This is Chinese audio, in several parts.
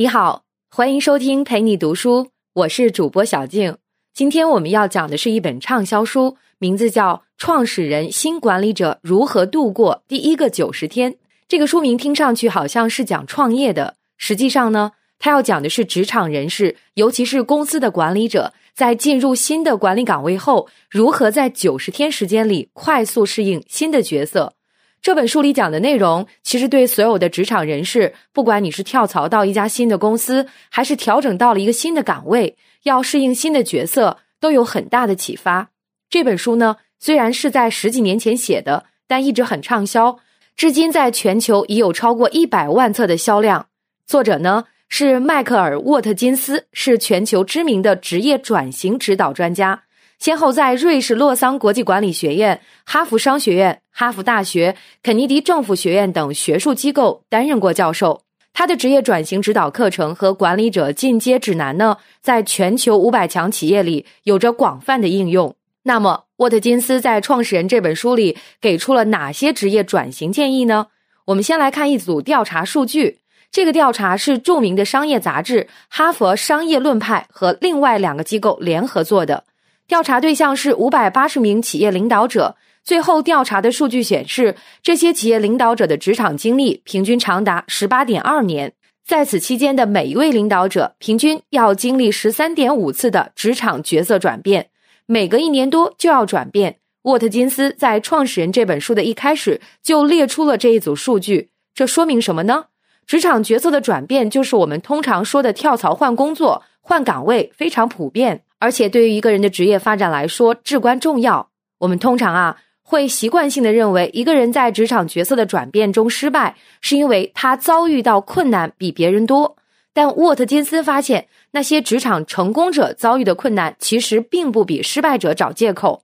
你好，欢迎收听陪你读书，我是主播小静。今天我们要讲的是一本畅销书，名字叫《创始人新管理者如何度过第一个九十天》。这个书名听上去好像是讲创业的，实际上呢，它要讲的是职场人士，尤其是公司的管理者，在进入新的管理岗位后，如何在九十天时间里快速适应新的角色。这本书里讲的内容，其实对所有的职场人士，不管你是跳槽到一家新的公司，还是调整到了一个新的岗位，要适应新的角色，都有很大的启发。这本书呢，虽然是在十几年前写的，但一直很畅销，至今在全球已有超过一百万册的销量。作者呢是迈克尔·沃特金斯，是全球知名的职业转型指导专家。先后在瑞士洛桑国际管理学院、哈佛商学院、哈佛大学、肯尼迪政府学院等学术机构担任过教授。他的职业转型指导课程和管理者进阶指南呢，在全球五百强企业里有着广泛的应用。那么，沃特金斯在《创始人》这本书里给出了哪些职业转型建议呢？我们先来看一组调查数据。这个调查是著名的商业杂志《哈佛商业论派》和另外两个机构联合做的。调查对象是五百八十名企业领导者。最后调查的数据显示，这些企业领导者的职场经历平均长达十八点二年。在此期间的每一位领导者，平均要经历十三点五次的职场角色转变，每隔一年多就要转变。沃特金斯在《创始人》这本书的一开始就列出了这一组数据，这说明什么呢？职场角色的转变就是我们通常说的跳槽换工作、换岗位，非常普遍。而且对于一个人的职业发展来说至关重要。我们通常啊会习惯性的认为，一个人在职场角色的转变中失败，是因为他遭遇到困难比别人多。但沃特金斯发现，那些职场成功者遭遇的困难，其实并不比失败者找借口。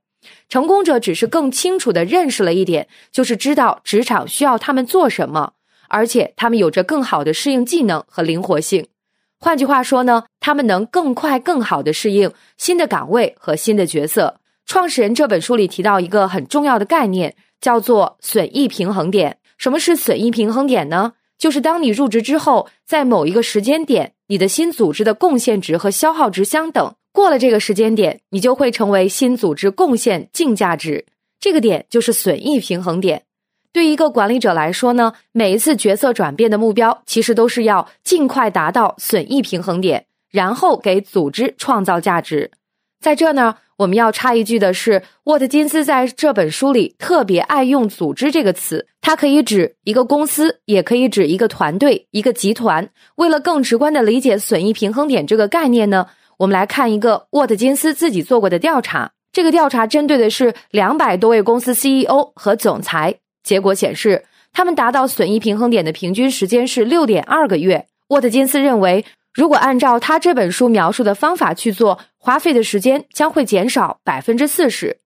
成功者只是更清楚的认识了一点，就是知道职场需要他们做什么，而且他们有着更好的适应技能和灵活性。换句话说呢，他们能更快、更好的适应新的岗位和新的角色。创始人这本书里提到一个很重要的概念，叫做损益平衡点。什么是损益平衡点呢？就是当你入职之后，在某一个时间点，你的新组织的贡献值和消耗值相等。过了这个时间点，你就会成为新组织贡献净价值。这个点就是损益平衡点。对一个管理者来说呢，每一次角色转变的目标，其实都是要尽快达到损益平衡点，然后给组织创造价值。在这呢，我们要插一句的是，沃特金斯在这本书里特别爱用“组织”这个词，它可以指一个公司，也可以指一个团队、一个集团。为了更直观的理解损益平衡点这个概念呢，我们来看一个沃特金斯自己做过的调查。这个调查针对的是两百多位公司 CEO 和总裁。结果显示，他们达到损益平衡点的平均时间是六点二个月。沃特金斯认为，如果按照他这本书描述的方法去做，花费的时间将会减少百分之四十。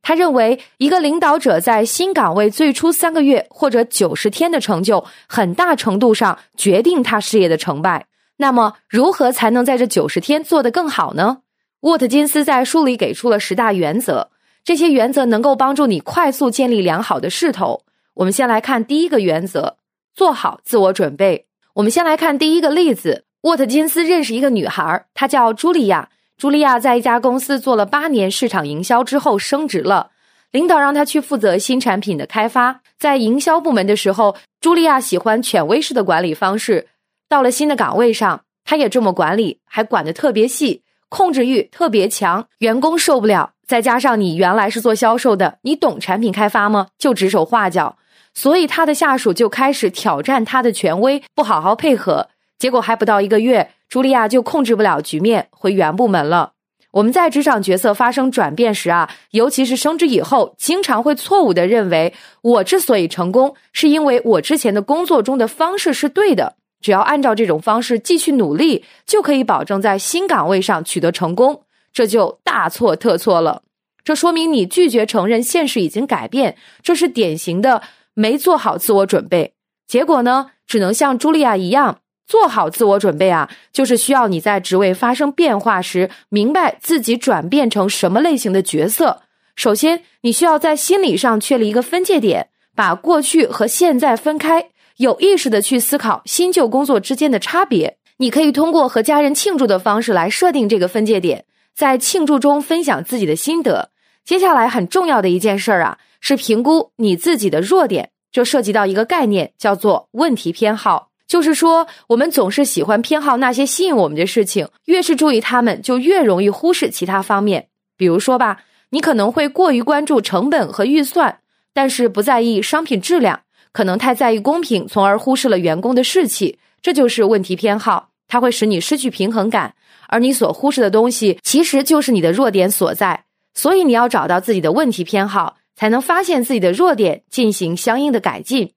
他认为，一个领导者在新岗位最初三个月或者九十天的成就，很大程度上决定他事业的成败。那么，如何才能在这九十天做得更好呢？沃特金斯在书里给出了十大原则。这些原则能够帮助你快速建立良好的势头。我们先来看第一个原则：做好自我准备。我们先来看第一个例子：沃特金斯认识一个女孩，她叫茱莉亚。茱莉亚在一家公司做了八年市场营销之后升职了，领导让她去负责新产品的开发。在营销部门的时候，茱莉亚喜欢权威式的管理方式。到了新的岗位上，她也这么管理，还管得特别细，控制欲特别强，员工受不了。再加上你原来是做销售的，你懂产品开发吗？就指手画脚，所以他的下属就开始挑战他的权威，不好好配合，结果还不到一个月，茱莉亚就控制不了局面，回原部门了。我们在职场角色发生转变时啊，尤其是升职以后，经常会错误的认为，我之所以成功，是因为我之前的工作中的方式是对的，只要按照这种方式继续努力，就可以保证在新岗位上取得成功。这就大错特错了，这说明你拒绝承认现实已经改变，这是典型的没做好自我准备。结果呢，只能像茱莉亚一样做好自我准备啊，就是需要你在职位发生变化时，明白自己转变成什么类型的角色。首先，你需要在心理上确立一个分界点，把过去和现在分开，有意识的去思考新旧工作之间的差别。你可以通过和家人庆祝的方式来设定这个分界点，在庆祝中分享自己的心得。接下来很重要的一件事儿啊，是评估你自己的弱点，这涉及到一个概念，叫做问题偏好。就是说，我们总是喜欢偏好那些吸引我们的事情，越是注意他们，就越容易忽视其他方面。比如说吧，你可能会过于关注成本和预算，但是不在意商品质量；可能太在意公平，从而忽视了员工的士气。这就是问题偏好，它会使你失去平衡感，而你所忽视的东西，其实就是你的弱点所在。所以，你要找到自己的问题偏好，才能发现自己的弱点，进行相应的改进。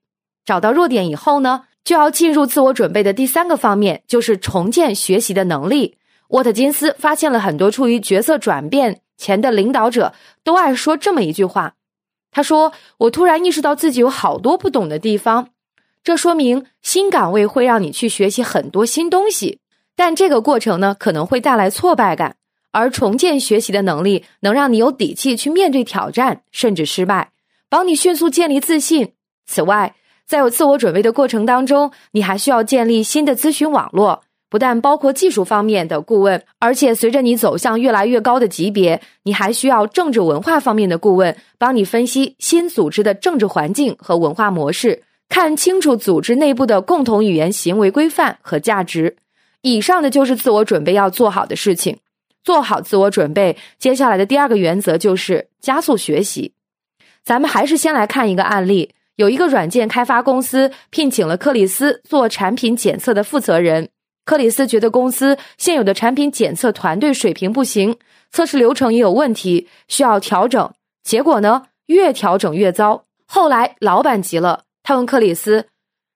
找到弱点以后呢？就要进入自我准备的第三个方面，就是重建学习的能力。沃特金斯发现了很多处于角色转变前的领导者都爱说这么一句话，他说：“我突然意识到自己有好多不懂的地方。”这说明新岗位会让你去学习很多新东西，但这个过程呢可能会带来挫败感，而重建学习的能力能让你有底气去面对挑战，甚至失败，帮你迅速建立自信。此外，在有自我准备的过程当中，你还需要建立新的咨询网络，不但包括技术方面的顾问，而且随着你走向越来越高的级别，你还需要政治文化方面的顾问，帮你分析新组织的政治环境和文化模式，看清楚组织内部的共同语言、行为规范和价值。以上的就是自我准备要做好的事情。做好自我准备，接下来的第二个原则就是加速学习。咱们还是先来看一个案例。有一个软件开发公司聘请了克里斯做产品检测的负责人。克里斯觉得公司现有的产品检测团队水平不行，测试流程也有问题，需要调整。结果呢，越调整越糟。后来老板急了，他问克里斯：“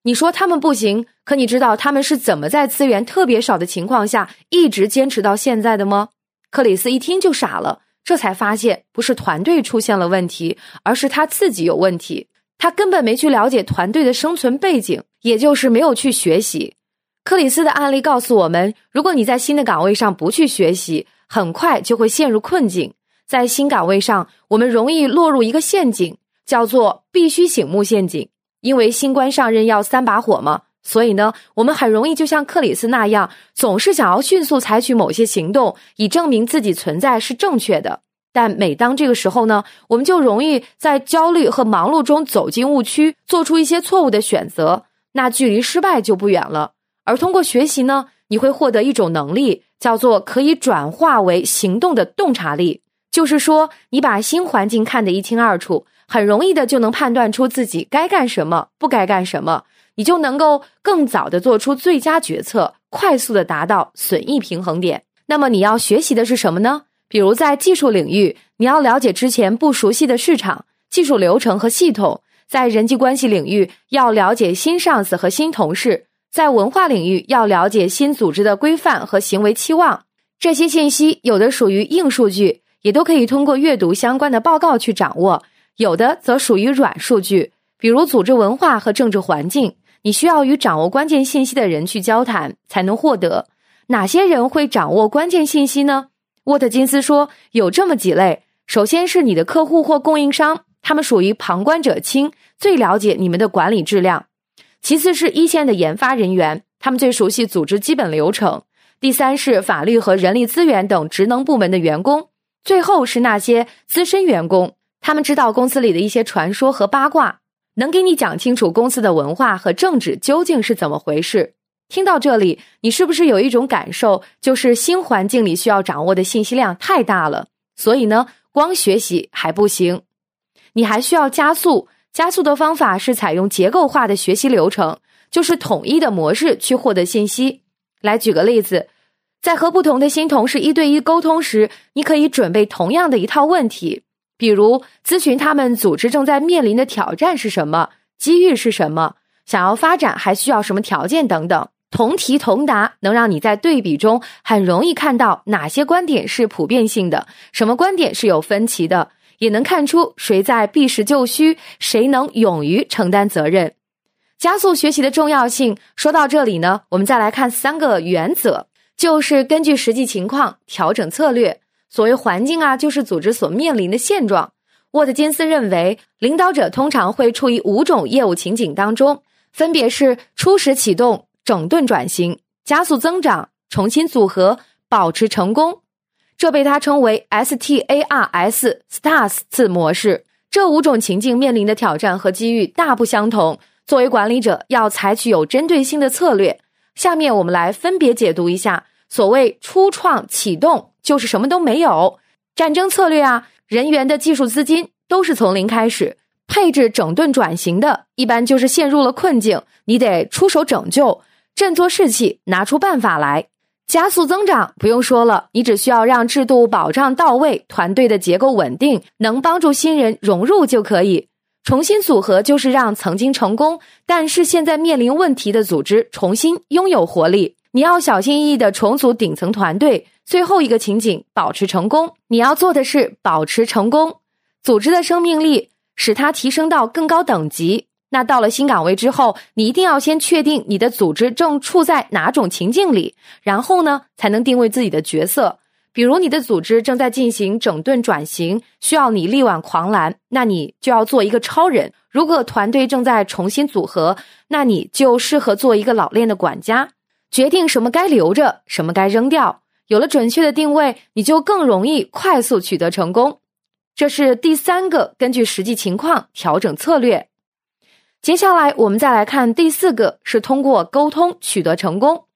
你说他们不行，可你知道他们是怎么在资源特别少的情况下一直坚持到现在的吗？”克里斯一听就傻了，这才发现不是团队出现了问题，而是他自己有问题。他根本没去了解团队的生存背景，也就是没有去学习。克里斯的案例告诉我们，如果你在新的岗位上不去学习，很快就会陷入困境。在新岗位上，我们容易落入一个陷阱，叫做“必须醒目陷阱”。因为新官上任要三把火嘛，所以呢，我们很容易就像克里斯那样，总是想要迅速采取某些行动，以证明自己存在是正确的。但每当这个时候呢，我们就容易在焦虑和忙碌中走进误区，做出一些错误的选择，那距离失败就不远了。而通过学习呢，你会获得一种能力，叫做可以转化为行动的洞察力。就是说，你把新环境看得一清二楚，很容易的就能判断出自己该干什么，不该干什么，你就能够更早的做出最佳决策，快速的达到损益平衡点。那么你要学习的是什么呢？比如在技术领域，你要了解之前不熟悉的市场、技术流程和系统；在人际关系领域，要了解新上司和新同事；在文化领域，要了解新组织的规范和行为期望。这些信息有的属于硬数据，也都可以通过阅读相关的报告去掌握；有的则属于软数据，比如组织文化和政治环境。你需要与掌握关键信息的人去交谈，才能获得。哪些人会掌握关键信息呢？沃特金斯说：“有这么几类，首先是你的客户或供应商，他们属于旁观者清，最了解你们的管理质量；其次是一线的研发人员，他们最熟悉组织基本流程；第三是法律和人力资源等职能部门的员工；最后是那些资深员工，他们知道公司里的一些传说和八卦，能给你讲清楚公司的文化和政治究竟是怎么回事。”听到这里，你是不是有一种感受，就是新环境里需要掌握的信息量太大了？所以呢，光学习还不行，你还需要加速。加速的方法是采用结构化的学习流程，就是统一的模式去获得信息。来举个例子，在和不同的新同事一对一沟通时，你可以准备同样的一套问题，比如咨询他们组织正在面临的挑战是什么，机遇是什么，想要发展还需要什么条件等等。同题同答能让你在对比中很容易看到哪些观点是普遍性的，什么观点是有分歧的，也能看出谁在避实就虚，谁能勇于承担责任。加速学习的重要性说到这里呢，我们再来看三个原则，就是根据实际情况调整策略。所谓环境啊，就是组织所面临的现状。沃特金斯认为，领导者通常会处于五种业务情景当中，分别是初始启动。整顿转型、加速增长、重新组合、保持成功。这被他称为 STARS STARS 次模式。这五种情境面临的挑战和机遇大不相同。作为管理者，要采取有针对性的策略。下面我们来分别解读一下。所谓初创启动，就是什么都没有，战争策略啊，人员的技术资金都是从零开始。配置整顿转型的，一般就是陷入了困境，你得出手拯救，振作士气，拿出办法来。加速增长，不用说了，你只需要让制度保障到位，团队的结构稳定，能帮助新人融入就可以。重新组合，就是让曾经成功但是现在面临问题的组织重新拥有活力。你要小心翼翼的重组顶层团队。最后一个情景，保持成功。你要做的是保持成功，组织的生命力，使它提升到更高等级。那到了新岗位之后，你一定要先确定你的组织正处在哪种情境里，然后呢，才能定位自己的角色。比如你的组织正在进行整顿转型，需要你力挽狂澜，那你就要做一个超人。如果团队正在重新组合，那你就适合做一个老练的管家。决定什么该留着，什么该扔掉。有了准确的定位，你就更容易快速取得成功。这是第三个，根据实际情况调整策略。接下来，我们再来看第四个，是通过沟通取得成功。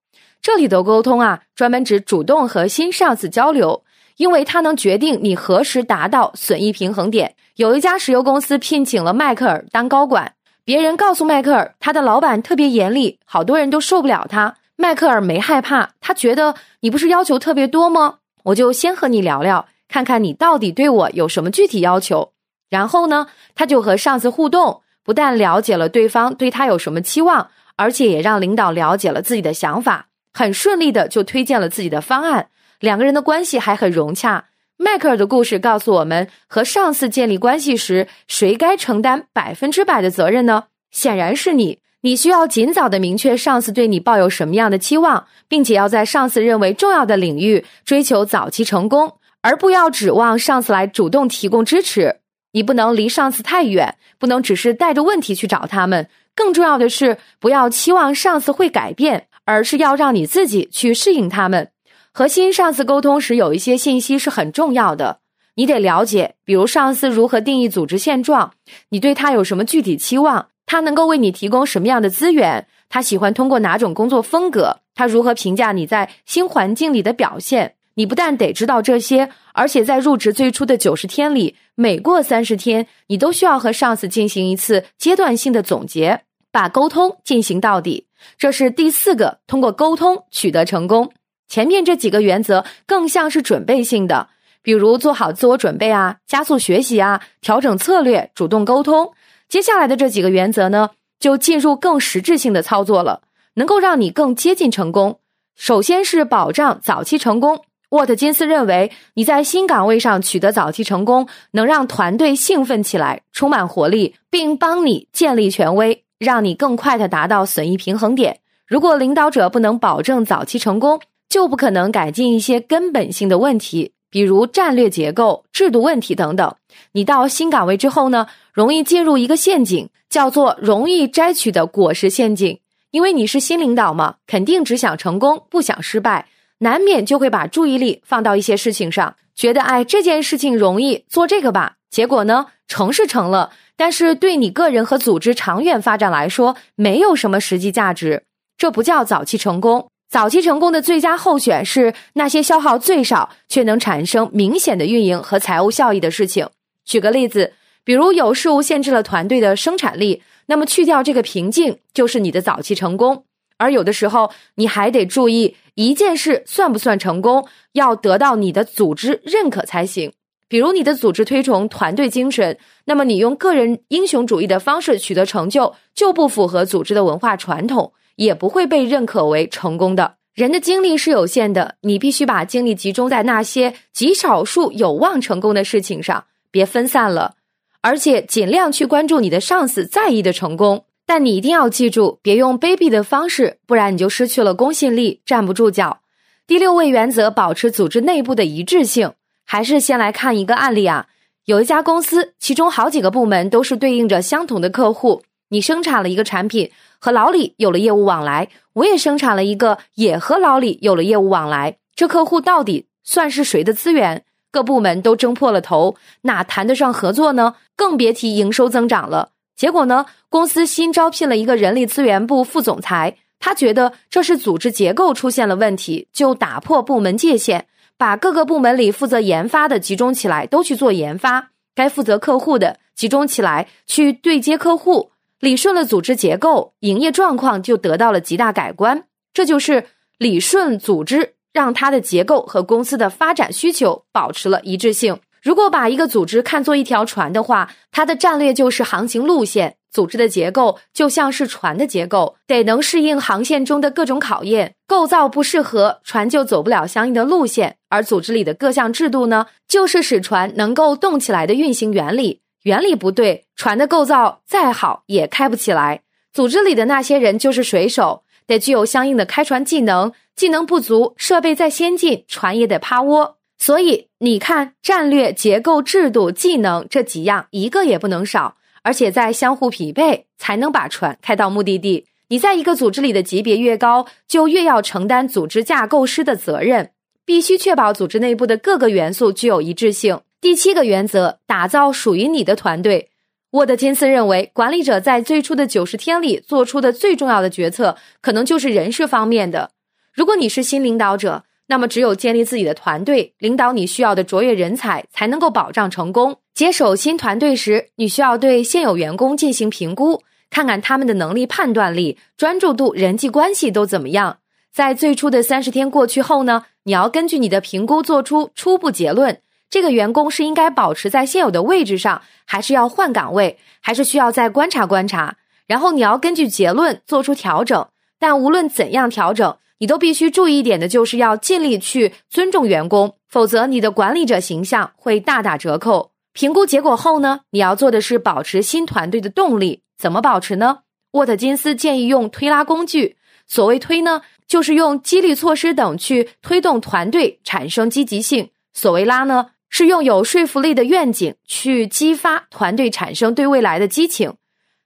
这里的沟通啊，专门指主动和新上司交流，因为它能决定你何时达到损益平衡点。有一家石油公司聘请了迈克尔当高管，别人告诉迈克尔，他的老板特别严厉，好多人都受不了他。迈克尔没害怕，他觉得你不是要求特别多吗？我就先和你聊聊，看看你到底对我有什么具体要求。然后呢，他就和上司互动，不但了解了对方对他有什么期望，而且也让领导了解了自己的想法，很顺利的就推荐了自己的方案。两个人的关系还很融洽。迈克尔的故事告诉我们，和上司建立关系时，谁该承担百分之百的责任呢？显然是你。你需要尽早的明确上司对你抱有什么样的期望，并且要在上司认为重要的领域追求早期成功，而不要指望上司来主动提供支持。你不能离上司太远，不能只是带着问题去找他们。更重要的是，不要期望上司会改变，而是要让你自己去适应他们。和新上司沟通时，有一些信息是很重要的，你得了解，比如上司如何定义组织现状，你对他有什么具体期望。他能够为你提供什么样的资源？他喜欢通过哪种工作风格？他如何评价你在新环境里的表现？你不但得知道这些，而且在入职最初的九十天里，每过三十天，你都需要和上司进行一次阶段性的总结，把沟通进行到底。这是第四个，通过沟通取得成功。前面这几个原则更像是准备性的，比如做好自我准备啊，加速学习啊，调整策略，主动沟通。接下来的这几个原则呢，就进入更实质性的操作了，能够让你更接近成功。首先是保障早期成功。沃特金斯认为，你在新岗位上取得早期成功，能让团队兴奋起来，充满活力，并帮你建立权威，让你更快的达到损益平衡点。如果领导者不能保证早期成功，就不可能改进一些根本性的问题。比如战略结构、制度问题等等。你到新岗位之后呢，容易进入一个陷阱，叫做容易摘取的果实陷阱。因为你是新领导嘛，肯定只想成功，不想失败，难免就会把注意力放到一些事情上，觉得哎这件事情容易做这个吧。结果呢，成是成了，但是对你个人和组织长远发展来说，没有什么实际价值。这不叫早期成功。早期成功的最佳候选是那些消耗最少却能产生明显的运营和财务效益的事情。举个例子，比如有事物限制了团队的生产力，那么去掉这个瓶颈就是你的早期成功。而有的时候，你还得注意一件事算不算成功，要得到你的组织认可才行。比如你的组织推崇团队精神，那么你用个人英雄主义的方式取得成就，就不符合组织的文化传统。也不会被认可为成功的。人的精力是有限的，你必须把精力集中在那些极少数有望成功的事情上，别分散了。而且尽量去关注你的上司在意的成功，但你一定要记住，别用卑鄙的方式，不然你就失去了公信力，站不住脚。第六位原则，保持组织内部的一致性。还是先来看一个案例啊，有一家公司，其中好几个部门都是对应着相同的客户。你生产了一个产品，和老李有了业务往来，我也生产了一个，也和老李有了业务往来。这客户到底算是谁的资源？各部门都争破了头，哪谈得上合作呢？更别提营收增长了。结果呢？公司新招聘了一个人力资源部副总裁，他觉得这是组织结构出现了问题，就打破部门界限，把各个部门里负责研发的集中起来，都去做研发；该负责客户的集中起来去对接客户，理顺了组织结构，营业状况就得到了极大改观。这就是理顺组织，让它的结构和公司的发展需求保持了一致性。如果把一个组织看作一条船的话，它的战略就是航行路线；组织的结构就像是船的结构，得能适应航线中的各种考验。构造不适合，船就走不了相应的路线。而组织里的各项制度呢，就是使船能够动起来的运行原理。原理不对，船的构造再好也开不起来。组织里的那些人就是水手，得具有相应的开船技能。技能不足，设备再先进，船也得趴窝。所以你看，战略、结构、制度、技能这几样一个也不能少，而且在相互匹配，才能把船开到目的地。你在一个组织里的级别越高，就越要承担组织架构师的责任，必须确保组织内部的各个元素具有一致性。第七个原则，打造属于你的团队。沃德金斯认为，管理者在最初的九十天里做出的最重要的决策，可能就是人事方面的。如果你是新领导者，那么，只有建立自己的团队，领导你需要的卓越人才，才能够保障成功。接手新团队时，你需要对现有员工进行评估，看看他们的能力、判断力、专注度、人际关系都怎么样。在最初的三十天过去后呢，你要根据你的评估做出初步结论：这个员工是应该保持在现有的位置上，还是要换岗位，还是需要再观察观察。然后你要根据结论做出调整。但无论怎样调整。你都必须注意一点的，就是要尽力去尊重员工，否则你的管理者形象会大打折扣。评估结果后呢，你要做的是保持新团队的动力。怎么保持呢？沃特金斯建议用推拉工具。所谓推呢，就是用激励措施等去推动团队产生积极性；所谓拉呢，是用有说服力的愿景去激发团队产生对未来的激情。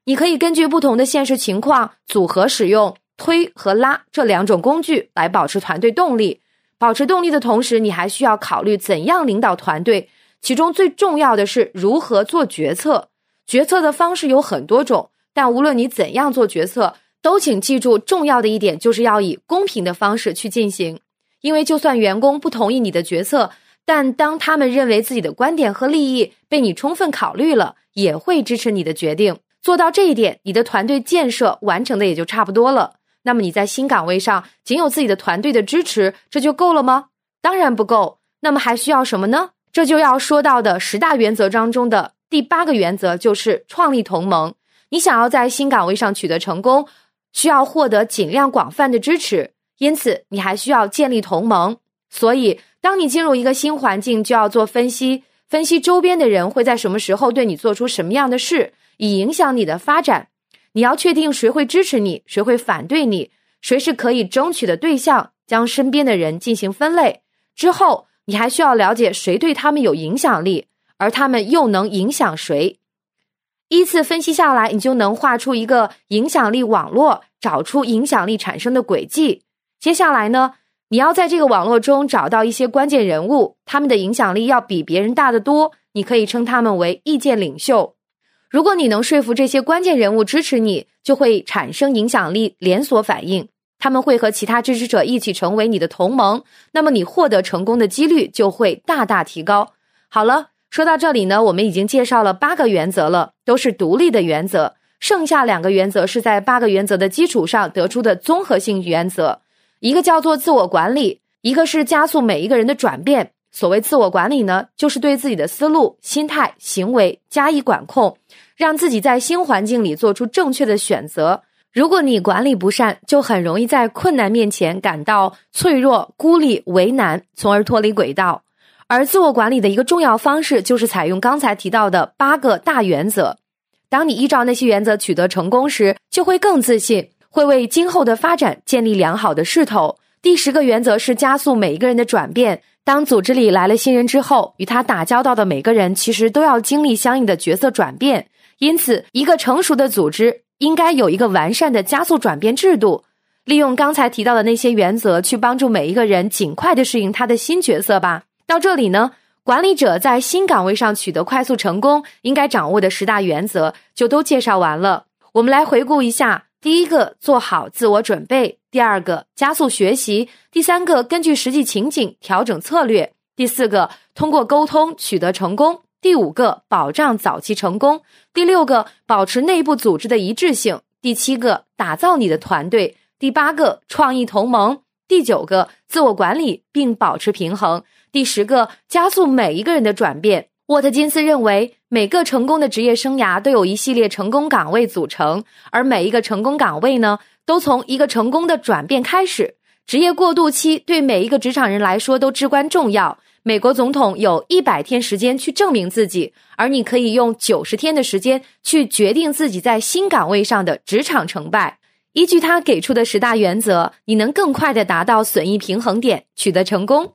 你可以根据不同的现实情况组合使用。推和拉这两种工具来保持团队动力。保持动力的同时，你还需要考虑怎样领导团队。其中最重要的是如何做决策。决策的方式有很多种，但无论你怎样做决策，都请记住重要的一点就是要以公平的方式去进行。因为就算员工不同意你的决策，但当他们认为自己的观点和利益被你充分考虑了，也会支持你的决定。做到这一点，你的团队建设完成的也就差不多了。那么你在新岗位上仅有自己的团队的支持，这就够了吗？当然不够。那么还需要什么呢？这就要说到的十大原则当中的第八个原则，就是创立同盟。你想要在新岗位上取得成功，需要获得尽量广泛的支持，因此你还需要建立同盟。所以，当你进入一个新环境，就要做分析，分析周边的人会在什么时候对你做出什么样的事，以影响你的发展。你要确定谁会支持你，谁会反对你，谁是可以争取的对象，将身边的人进行分类之后，你还需要了解谁对他们有影响力，而他们又能影响谁。依次分析下来，你就能画出一个影响力网络，找出影响力产生的轨迹。接下来呢，你要在这个网络中找到一些关键人物，他们的影响力要比别人大得多，你可以称他们为意见领袖。如果你能说服这些关键人物支持你，就会产生影响力连锁反应，他们会和其他支持者一起成为你的同盟，那么你获得成功的几率就会大大提高。好了，说到这里呢，我们已经介绍了八个原则了，都是独立的原则，剩下两个原则是在八个原则的基础上得出的综合性原则，一个叫做自我管理，一个是加速每一个人的转变。所谓自我管理呢，就是对自己的思路、心态、行为加以管控，让自己在新环境里做出正确的选择。如果你管理不善，就很容易在困难面前感到脆弱、孤立、为难，从而脱离轨道。而自我管理的一个重要方式，就是采用刚才提到的八个大原则。当你依照那些原则取得成功时，就会更自信，会为今后的发展建立良好的势头。第十个原则是加速每一个人的转变。当组织里来了新人之后，与他打交道的每个人其实都要经历相应的角色转变。因此，一个成熟的组织应该有一个完善的加速转变制度，利用刚才提到的那些原则，去帮助每一个人尽快的适应他的新角色吧。到这里呢，管理者在新岗位上取得快速成功，应该掌握的十大原则就都介绍完了。我们来回顾一下：第一个，做好自我准备；第二个，加速学习；第三个，根据实际情景调整策略；第四个，通过沟通取得成功。第五个，保障早期成功；第六个，保持内部组织的一致性；第七个，打造你的团队；第八个，创意同盟；第九个，自我管理并保持平衡；第十个，加速每一个人的转变。沃特金斯认为，每个成功的职业生涯都有一系列成功岗位组成，而每一个成功岗位呢，都从一个成功的转变开始。职业过渡期对每一个职场人来说都至关重要。美国总统有一百天时间去证明自己，而你可以用九十天的时间去决定自己在新岗位上的职场成败。依据他给出的十大原则，你能更快的达到损益平衡点，取得成功。